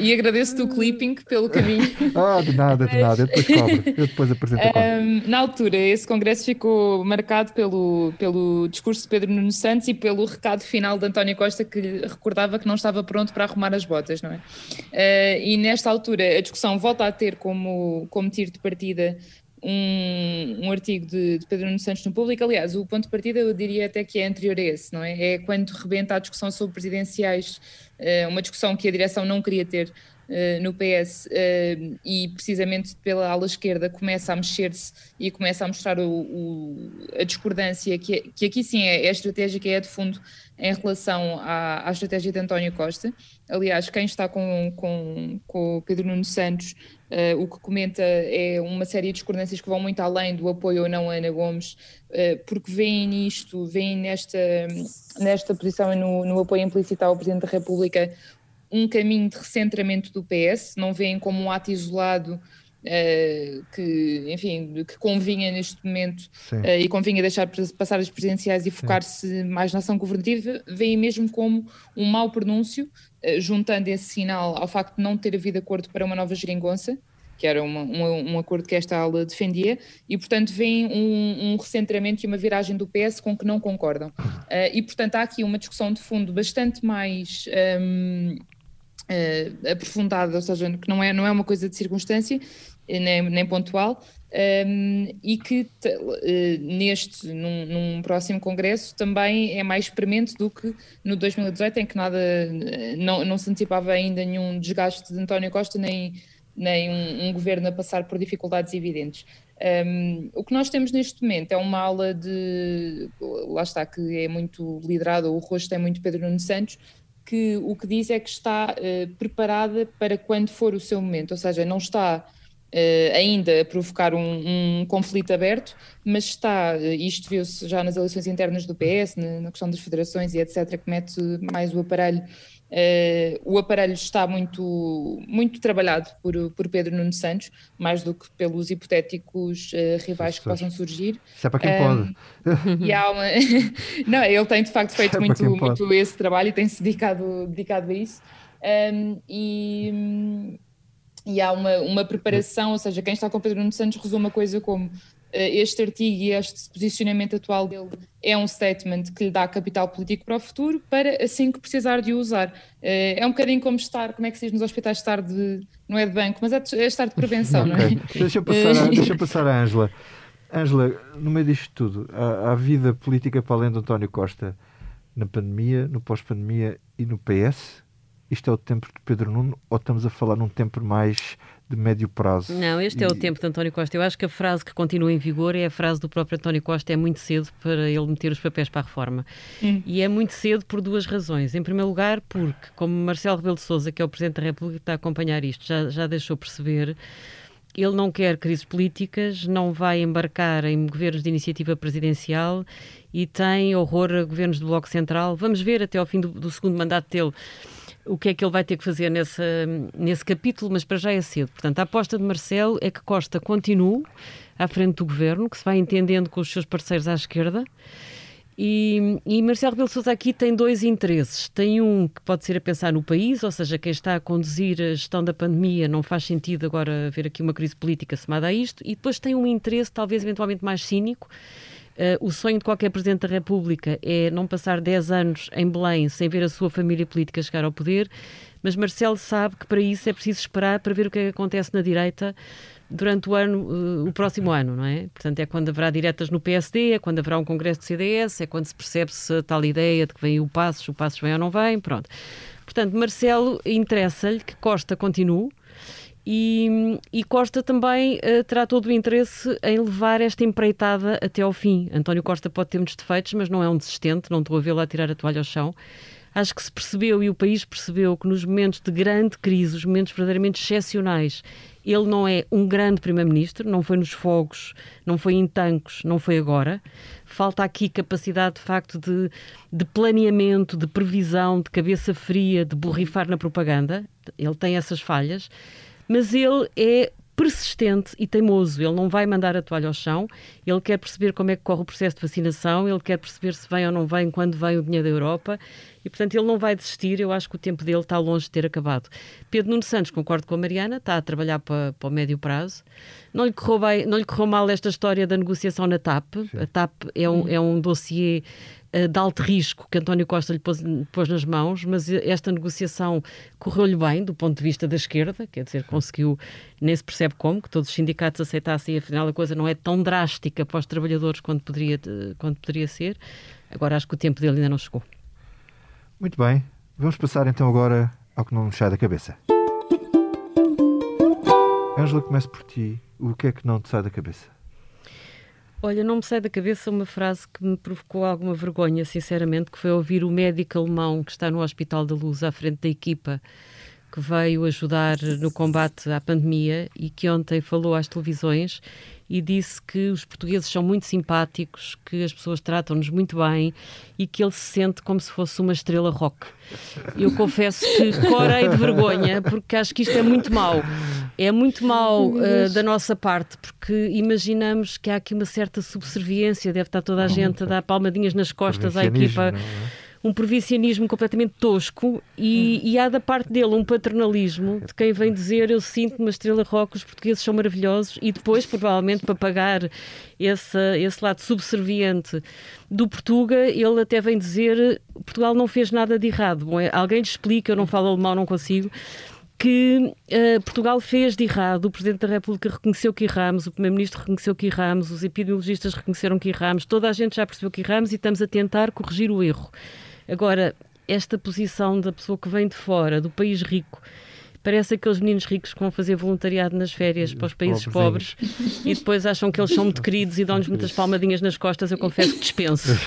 e agradeço-te o clipping pelo caminho. Ah, de nada, de nada, eu depois cobro, eu depois apresento a um, Na altura, esse congresso ficou marcado pelo, pelo discurso de Pedro Nuno Santos e pelo recado final de António Costa que recordava que não estava pronto para arrumar as botas, não é? Uh, e nesta altura a discussão volta a ter como, como tiro de partida um, um artigo de, de, Pedro Nuno Santos no público. Aliás, o ponto de partida eu diria até que é anterior a esse, não é? É quando rebenta a discussão sobre presidenciais, uh, uma discussão que a direção não queria ter. Uh, no PS uh, eh, e precisamente pela ala esquerda começa a mexer-se e começa a mostrar o, o, a discordância que, que aqui sim é, é a estratégia que é de fundo em relação à, à, estratégia de António Costa. Aliás, quem está com, com, com Pedro Nuno Santos, uh, o que comenta é uma série de discordâncias que vão muito além do apoio ou não a Ana Gomes, uh, porque veem nisto, veem nesta, nesta posição no, no apoio implícito ao Presidente da República um caminho de recentramento do PS, não veem como um ato isolado Uh, que, enfim, que convinha neste momento uh, e convinha deixar passar as presidenciais e focar-se mais na ação governativa, veem mesmo como um mau pronúncio, uh, juntando esse sinal ao facto de não ter havido acordo para uma nova geringonça, que era uma, um, um, acordo que esta ala defendia, e portanto veem um, um, recentramento e uma viragem do PS com que não concordam. e portanto há aqui uma discussão de fundo bastante mais. Um, Uh, aprofundada, ou seja, que não é, não é uma coisa de circunstância nem, nem pontual, um, e que uh, neste, num, num, próximo congresso, também é mais premente do que no 2018, em que nada, não, não se antecipava ainda nenhum desgaste de António Costa, nem, nem um, um governo a passar por dificuldades evidentes. Um, o que nós temos neste momento é uma aula de, lá está, que é muito liderada, o rosto é muito Pedro Nuno Santos, que o que diz é que está uh, preparada para quando for o seu momento, ou seja, não está uh, ainda a provocar um, um, conflito aberto, mas está, isto viu-se já nas eleições internas do PS, na, na, questão das federações e etc., que mete mais o aparelho. Uh, o aparelho está muito, muito trabalhado por, por Pedro Nuno Santos, mais do que pelos hipotéticos uh, rivais que possam surgir. Isso é para quem um, pode. E há uma... Não, ele tem de facto feito é muito, muito esse trabalho e tem-se dedicado, dedicado a isso. Um, e, e há uma, uma preparação, ou seja, quem está com Pedro Nuno Santos resume a coisa como este artigo e este posicionamento atual dele é um statement que lhe dá capital político para o futuro, para assim que precisar de o usar. Uh, é um bocadinho como estar, como é que se diz nos hospitais, estar de, não é de banco, mas é, é estar de prevenção, okay. não é? Deixa passar, a, deixa passar a Ângela. Ângela, no meio disto tudo, há, há vida política para além de António Costa na pandemia, no pós-pandemia e no PS? isto é o tempo de Pedro Nuno ou estamos a falar num tempo mais de médio prazo? Não, este e... é o tempo de António Costa. Eu acho que a frase que continua em vigor é a frase do próprio António Costa: é muito cedo para ele meter os papéis para a reforma. Hum. E é muito cedo por duas razões. Em primeiro lugar, porque, como Marcelo Rebelo de Souza, que é o Presidente da República, está a acompanhar isto, já, já deixou perceber ele não quer crises políticas, não vai embarcar em governos de iniciativa presidencial e tem horror a governos do Bloco Central. Vamos ver até ao fim do, do segundo mandato dele o que é que ele vai ter que fazer nessa, nesse capítulo, mas para já é cedo. Portanto, a aposta de Marcelo é que Costa continue à frente do governo, que se vai entendendo com os seus parceiros à esquerda. E, e Marcelo Rebelo Sousa aqui tem dois interesses. Tem um que pode ser a pensar no país, ou seja, quem está a conduzir a gestão da pandemia não faz sentido agora haver aqui uma crise política somada a isto. E depois tem um interesse, talvez eventualmente mais cínico, o sonho de qualquer Presidente da República é não passar 10 anos em Belém sem ver a sua família política chegar ao poder, mas Marcelo sabe que para isso é preciso esperar para ver o que, é que acontece na direita durante o ano, uh, o próximo ano, não é? Portanto, é quando haverá diretas no PSD, é quando haverá um congresso do CDS, é quando se percebe se tal ideia de que vem o Passos, o Passos vem ou não vem, pronto. Portanto, Marcelo interessa-lhe que Costa continue, e, e, Costa também uh, terá todo o interesse em levar esta empreitada até ao fim. António Costa pode ter muitos defeitos, mas não é um desistente, não estou a vê-lo a tirar a toalha ao chão. Acho que se percebeu e o país percebeu que nos momentos de grande crise, os momentos verdadeiramente excepcionais, ele não é um grande primeiro-ministro, não foi nos fogos, não foi em tanques, não foi agora. Falta aqui capacidade, de facto, de, de planeamento, de previsão, de cabeça fria, de borrifar na propaganda. Ele tem essas falhas mas ele é persistente e teimoso. Ele não vai mandar a toalha ao chão, ele quer perceber como é que corre o processo de vacinação, ele quer perceber se vem ou não vem, quando vem o dinheiro da Europa e, portanto, ele não vai desistir. Eu acho que o tempo dele está longe de ter acabado. Pedro Nuno Santos, concordo com a Mariana, está a trabalhar para, para o médio prazo. Não lhe, correu bem, não lhe correu mal esta história da negociação na TAP. Sim. A TAP é um, é um dossiê eh, de alto risco que António Costa lhe pôs, pôs, nas mãos, mas esta negociação correu-lhe bem do ponto de vista da esquerda, quer dizer, conseguiu, nem se percebe como, que todos os sindicatos aceitassem e afinal a coisa não é tão drástica para os trabalhadores quanto poderia, quanto poderia ser. Agora acho que o tempo dele ainda não chegou. Muito bem, vamos passar então agora ao que não nos sai da cabeça. Ângela, começo por ti. O que é que não te sai da cabeça? Olha, não me sai da cabeça uma frase que me provocou alguma vergonha, sinceramente, que foi ouvir o médico alemão que está no Hospital da Luz à frente da equipa que veio ajudar no combate à pandemia e que ontem falou às televisões e disse que os portugueses são muito simpáticos, que as pessoas tratam-nos muito bem e que ele se sente como se fosse uma estrela rock. Eu confesso que corei de vergonha, porque acho que isto é muito mau. É muito mau uh, da nossa parte, porque imaginamos que há aqui uma certa subserviência, deve estar toda a gente a dar palmadinhas nas costas à equipa. Não é? Um provincianismo completamente tosco e, e, há da parte dele um paternalismo de quem vem dizer eu sinto uma estrela rock, os portugueses são maravilhosos e depois, provavelmente, para pagar esse, esse lado subserviente do Portuga, ele até vem dizer Portugal não fez nada de errado. Bom, é, alguém lhe explica, eu não falo alemão, não consigo que uh, Portugal fez de errado, o Presidente da República reconheceu que erramos, o Primeiro-Ministro reconheceu que erramos, os epidemiologistas reconheceram que erramos, toda a gente já percebeu que erramos e estamos a tentar corrigir o erro. Agora, esta posição da pessoa que vem de fora, do país rico, Parece aqueles meninos ricos que vão fazer voluntariado nas férias para os países pobres e depois acham que eles são muito queridos e dão-lhes muitas palmadinhas nas costas. Eu confesso que dispenso.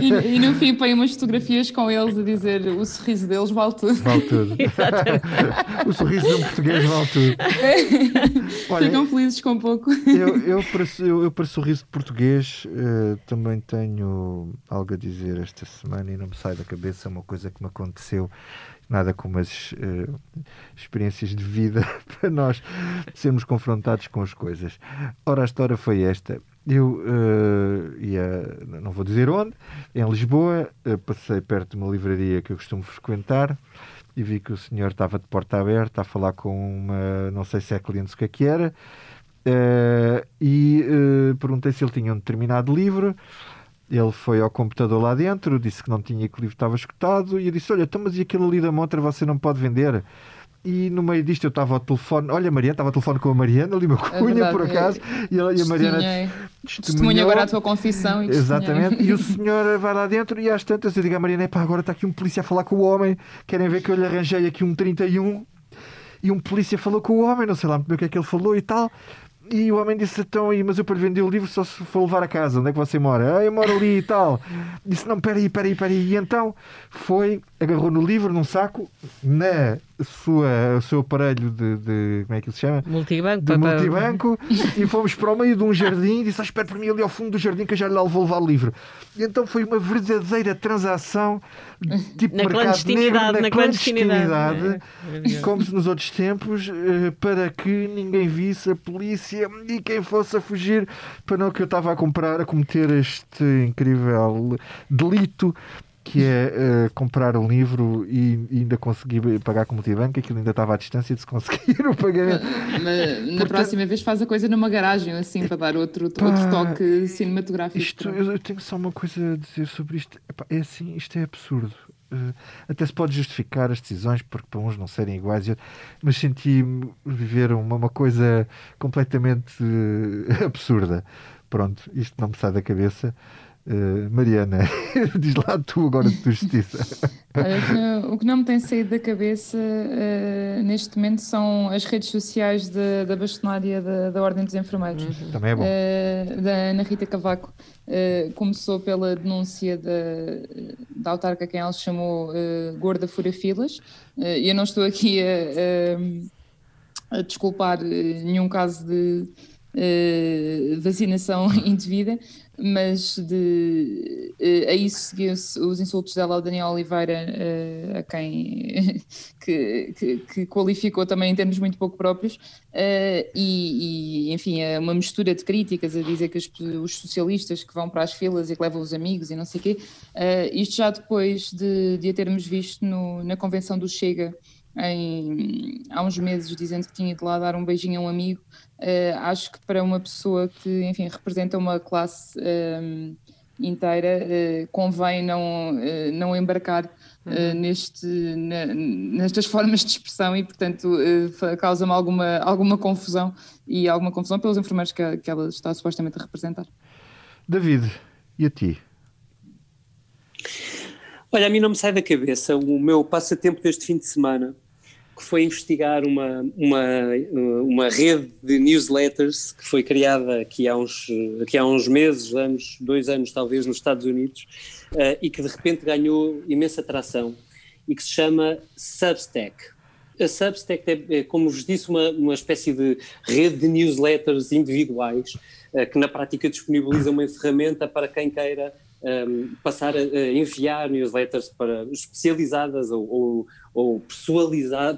E, e no fim põem umas fotografias com eles a dizer o sorriso deles vale tudo. Vale tudo. o sorriso de um português vale tudo. Olha, Ficam felizes com pouco. Eu, eu, para, eu, eu, para sorriso de português, uh, também tenho algo a dizer esta semana e não me sai da cabeça uma coisa que me aconteceu nada como as uh, experiências de vida para nós sermos confrontados com as coisas. Ora, a história foi esta. Eu uh, ia, não vou dizer onde, em Lisboa, uh, passei perto de uma livraria que eu costumo frequentar e vi que o senhor estava de porta aberta a falar com uma, não sei se é cliente o que é que era, e perguntei se ele tinha um determinado livro ele foi ao computador lá dentro, disse que não tinha que o livro estava escutado e eu disse: Olha, então, mas e aquele ali da montra você não pode vender? E no meio disto eu estava ao telefone, olha, Mariana, estava ao telefone com a Mariana, ali uma é cunha é por acaso, é, e, ela, e a Mariana testemunha agora a tua confissão. E Exatamente, e o senhor vai lá dentro e às tantas eu digo à Mariana: pá, agora está aqui um polícia a falar com o homem, querem ver que eu lhe arranjei aqui um 31 e um polícia falou com o homem, não sei lá muito bem o que é que ele falou e tal. E o homem disse: Então, mas eu para lhe vender o livro só se for levar a casa. Onde é que você mora? Ah, eu moro ali e tal. Disse: Não, peraí, peraí, peraí. E então foi, agarrou no livro, num saco, na sua, o seu aparelho de, de, Como é que ele se chama? Multibanco. De multibanco. e fomos para o meio de um jardim. E disse: ah, Espera por mim ali ao fundo do jardim que eu já lhe vou levar o livro. E então foi uma verdadeira transação, tipo na mercado negro, na, na clandestinidade. clandestinidade é, como se nos outros tempos, eh, para que ninguém visse a polícia e quem fosse a fugir para não que eu estava a comprar, a cometer este incrível delito que é uh, comprar um livro e, e, ainda conseguir pagar com multibanco, aquilo ainda estava à distância de se conseguir o pagamento. Na, na, na próxima vez faz a coisa numa garagem, assim, para dar outro, pá, outro toque cinematográfico. Isto, eu, eu, tenho só uma coisa a dizer sobre isto. Epá, é assim, isto é absurdo. Uh, até se pode justificar as decisões porque para uns não serem iguais, mas senti viver uma, uma coisa completamente uh, absurda. Pronto, isto não me sai da cabeça. Uh, Mariana, diz lá tu agora de tua justiça. Olha, o que não me tem saído da cabeça uh, neste momento são as redes sociais de, da bastonária da, da Ordem dos Enfermeiros. Uhum. Também é bom. Uh, da Ana Rita Cavaco. começou pela denúncia da, da autarca, quem ela chamou Gorda Fura Filas. eu não estou aqui a, a desculpar nenhum caso de vacinação indevida, mas de, uh, a isso seguiu-se os insultos dela ao Daniel Oliveira, uh, a quem que, que, que, qualificou também em termos muito pouco próprios, uh, e, e, enfim, é uma mistura de críticas a dizer que os, os, socialistas que vão para as filas e que levam os amigos e não sei o quê, isto já depois de, de a termos visto no, na convenção do Chega em, há uns meses dizendo que tinha ido lá dar um beijinho a um amigo, uh, acho que para uma pessoa que, enfim, representa uma classe um, ehm, inteira, uh, convém não, uh, não embarcar uhum. neste, na, nestas formas de expressão e, portanto, causa-me alguma, alguma confusão e alguma confusão pelos enfermeiros que, que ela está supostamente a representar. David, e a ti? Olha, a mim não me sai da cabeça o meu passatempo deste fim de semana que foi investigar uma, uma, uma rede de newsletters que foi criada aqui há uns, aqui há uns meses, anos, dois anos talvez, nos Estados Unidos, uh, e que de repente ganhou imensa atração e que se chama Substack. A Substack é, é como vos disse, uma, uma espécie de rede de newsletters individuais uh, que na prática disponibiliza uma ferramenta para quem queira um, passar a, a, enviar newsletters para especializadas ou, ou, ou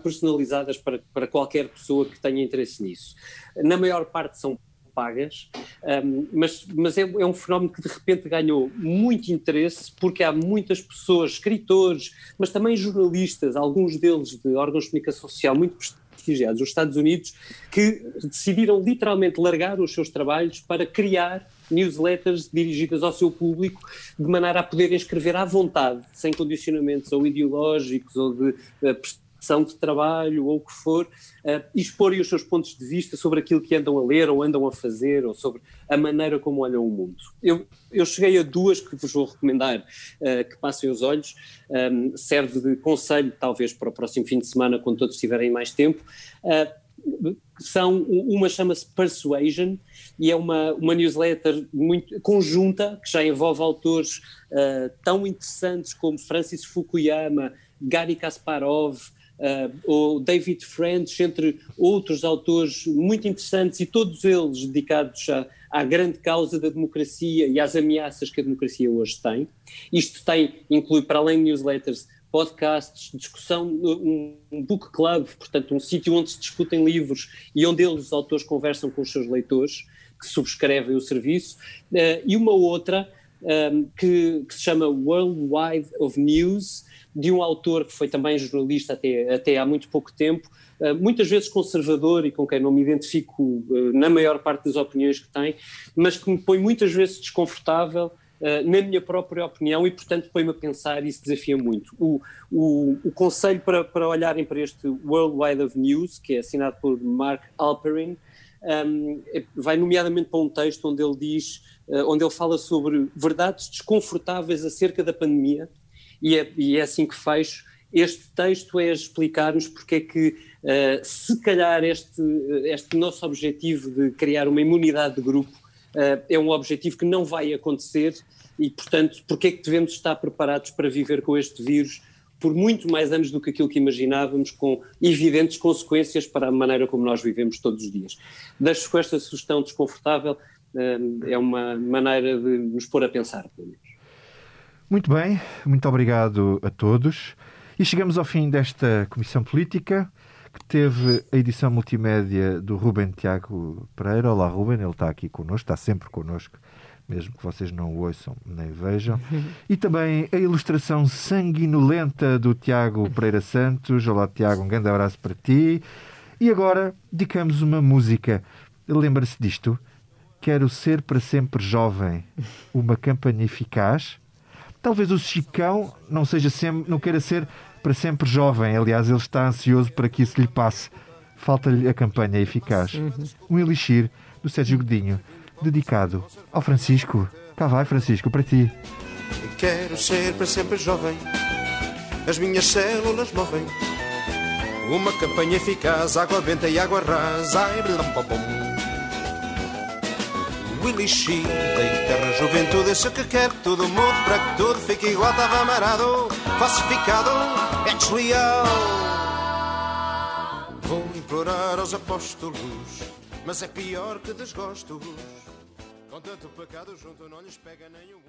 personalizadas para, para qualquer pessoa que tenha interesse nisso. Na maior parte são pagas, um, mas, mas é, é, um fenómeno que de repente ganhou muito interesse porque há muitas pessoas, escritores, mas também jornalistas, alguns deles de órgãos de comunicação social muito prestigiados nos Estados Unidos, que decidiram literalmente largar os seus trabalhos para criar newsletters dirigidas ao seu público, de maneira a poderem escrever à vontade, sem condicionamentos ou ideológicos ou de uh, são de trabalho ou o que for, uh, exporem os seus pontos de vista sobre aquilo que andam a ler ou andam a fazer ou sobre a maneira como olham o mundo. Eu, eu cheguei a duas que vos vou recomendar uh, que passem os olhos, um, serve de conselho talvez para o próximo fim de semana quando todos tiverem mais tempo. Uh, são, uma chama-se Persuasion e é uma, uma newsletter muito conjunta que já envolve autores uh, tão interessantes como Francis Fukuyama, Gary Kasparov, uh, ou David French, entre outros autores muito interessantes e todos eles dedicados à, à grande causa da democracia e às ameaças que a democracia hoje tem. Isto tem, inclui para além de newsletters, podcasts, discussão, um, book club, portanto um sítio onde se discutem livros e onde eles, os autores, conversam com os seus leitores que subscrevem o serviço, uh, e uma outra um, ehm, que, que, se chama Worldwide of News, de um autor que foi também jornalista até, até há muito pouco tempo, uh, muitas vezes conservador e com quem não me identifico uh, na maior parte das opiniões que tem, mas que me põe muitas vezes desconfortável na minha própria opinião, e portanto põe-me a pensar e isso desafia muito. O, o, o conselho para, para olharem para este World Wide of News, que é assinado por Mark Alperin, um, é, vai nomeadamente para um texto onde ele diz, uh, onde ele fala sobre verdades desconfortáveis acerca da pandemia, e é, e é assim que fecho. Este texto é explicar-nos porque é que, uh, se calhar, este, este nosso objetivo de criar uma imunidade de grupo é um objetivo que não vai acontecer e, portanto, porque é que devemos estar preparados para viver com este vírus por muito mais anos do que aquilo que imaginávamos, com evidentes consequências para a maneira como nós vivemos todos os dias. Deixo com esta sugestão desconfortável, uh, é uma maneira de nos pôr a pensar, pelo menos. Muito bem, muito obrigado a todos. E chegamos ao fim desta Comissão Política, que teve a edição multimédia do Ruben Tiago Pereira. Olá, Ruben, ele está aqui connosco, está sempre connosco, mesmo que vocês não o ouçam nem vejam. E também a ilustração sanguinolenta do Tiago Pereira Santos. Olá, Tiago, um grande abraço para ti. E agora dedicamos uma música. Lembra-se disto? Quero ser para sempre jovem. Uma campanha eficaz Talvez o Chicão não seja sempre, não queira ser para sempre jovem. Aliás, ele está ansioso para que isso lhe passe. Falta-lhe a campanha eficaz. Uhum. Um elixir do Sérgio Godinho, dedicado ao Francisco. Cá vai, Francisco, para ti. Quero ser para sempre jovem. As minhas células morrem. Uma campanha eficaz, água benta e água rasa. Ai, Willy She Da eterna juventude Isso que quer que tudo mude Para que tudo fique igual Estava amarado, falsificado É desleal Vou implorar aos apóstolos Mas é pior que desgostos. Com tanto pecado junto Não lhes pega nenhum